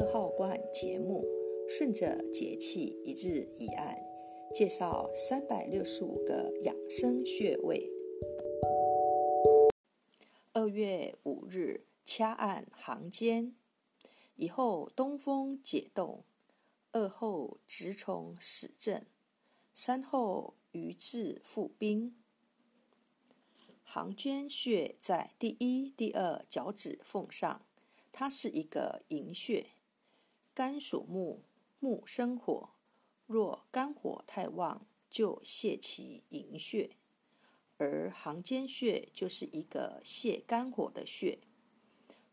二号罐节目，顺着节气一日一案，介绍三百六十五个养生穴位。二月五日，掐按行间。以后东风解冻，二后直从始正，三后余至复冰。行间穴在第一、第二脚趾缝上，它是一个营穴。肝属木，木生火，若肝火太旺，就泄其营穴。而行间穴就是一个泄肝火的穴。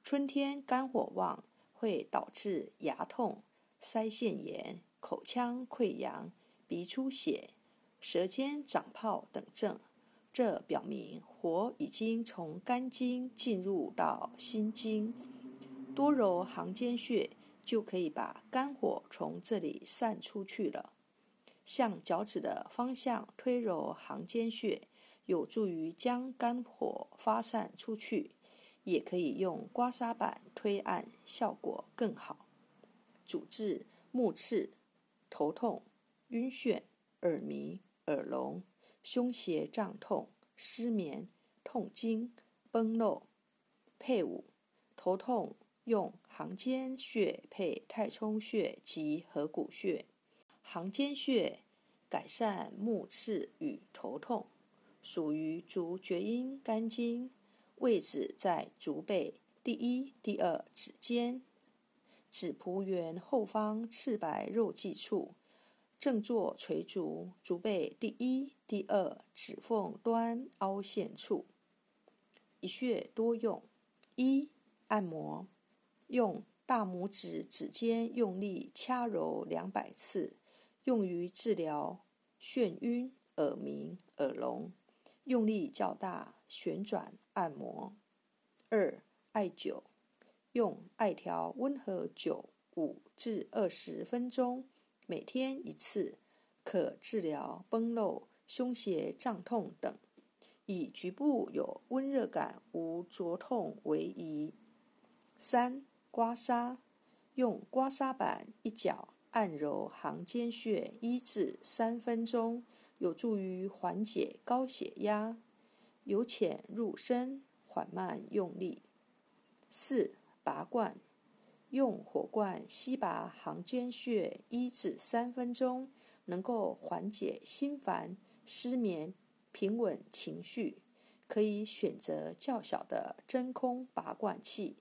春天肝火旺，会导致牙痛、腮腺炎、口腔溃疡、鼻出血、舌尖长泡等症。这表明火已经从肝经进入到心经，多揉行间穴就可以把肝火从这里散出去了。向脚趾的方向推揉行间穴，有助于将肝火发散出去。也可以用刮痧板推按，效果更好。主治目赤、头痛、晕眩、耳鸣、耳聋。胸胁胀痛、失眠、痛经、崩漏。配伍：头痛用行间穴配太冲穴及合谷穴。行间穴改善目赤与头痛，属于足厥阴肝经，位置在足背第一、第二指尖，指蹼缘后方赤白肉际处。正坐垂足，足背第一、第二指缝端凹陷处，一穴多用。一、按摩，用大拇指指尖用力掐揉两百次，用于治疗眩晕、耳鸣、耳聋。用力较大，旋转按摩。二、艾灸，用艾条温和灸五至二十分钟。每天一次，可治疗崩漏、胸胁胀痛等，以局部有温热感、无灼痛为宜。三、刮痧，用刮痧板一角按揉行间穴一至三分钟，有助于缓解高血压。由浅入深，缓慢用力。四、拔罐。用火罐吸拔行间穴一至三分钟，能够缓解心烦、失眠、平稳情绪。可以选择较小的真空拔罐器。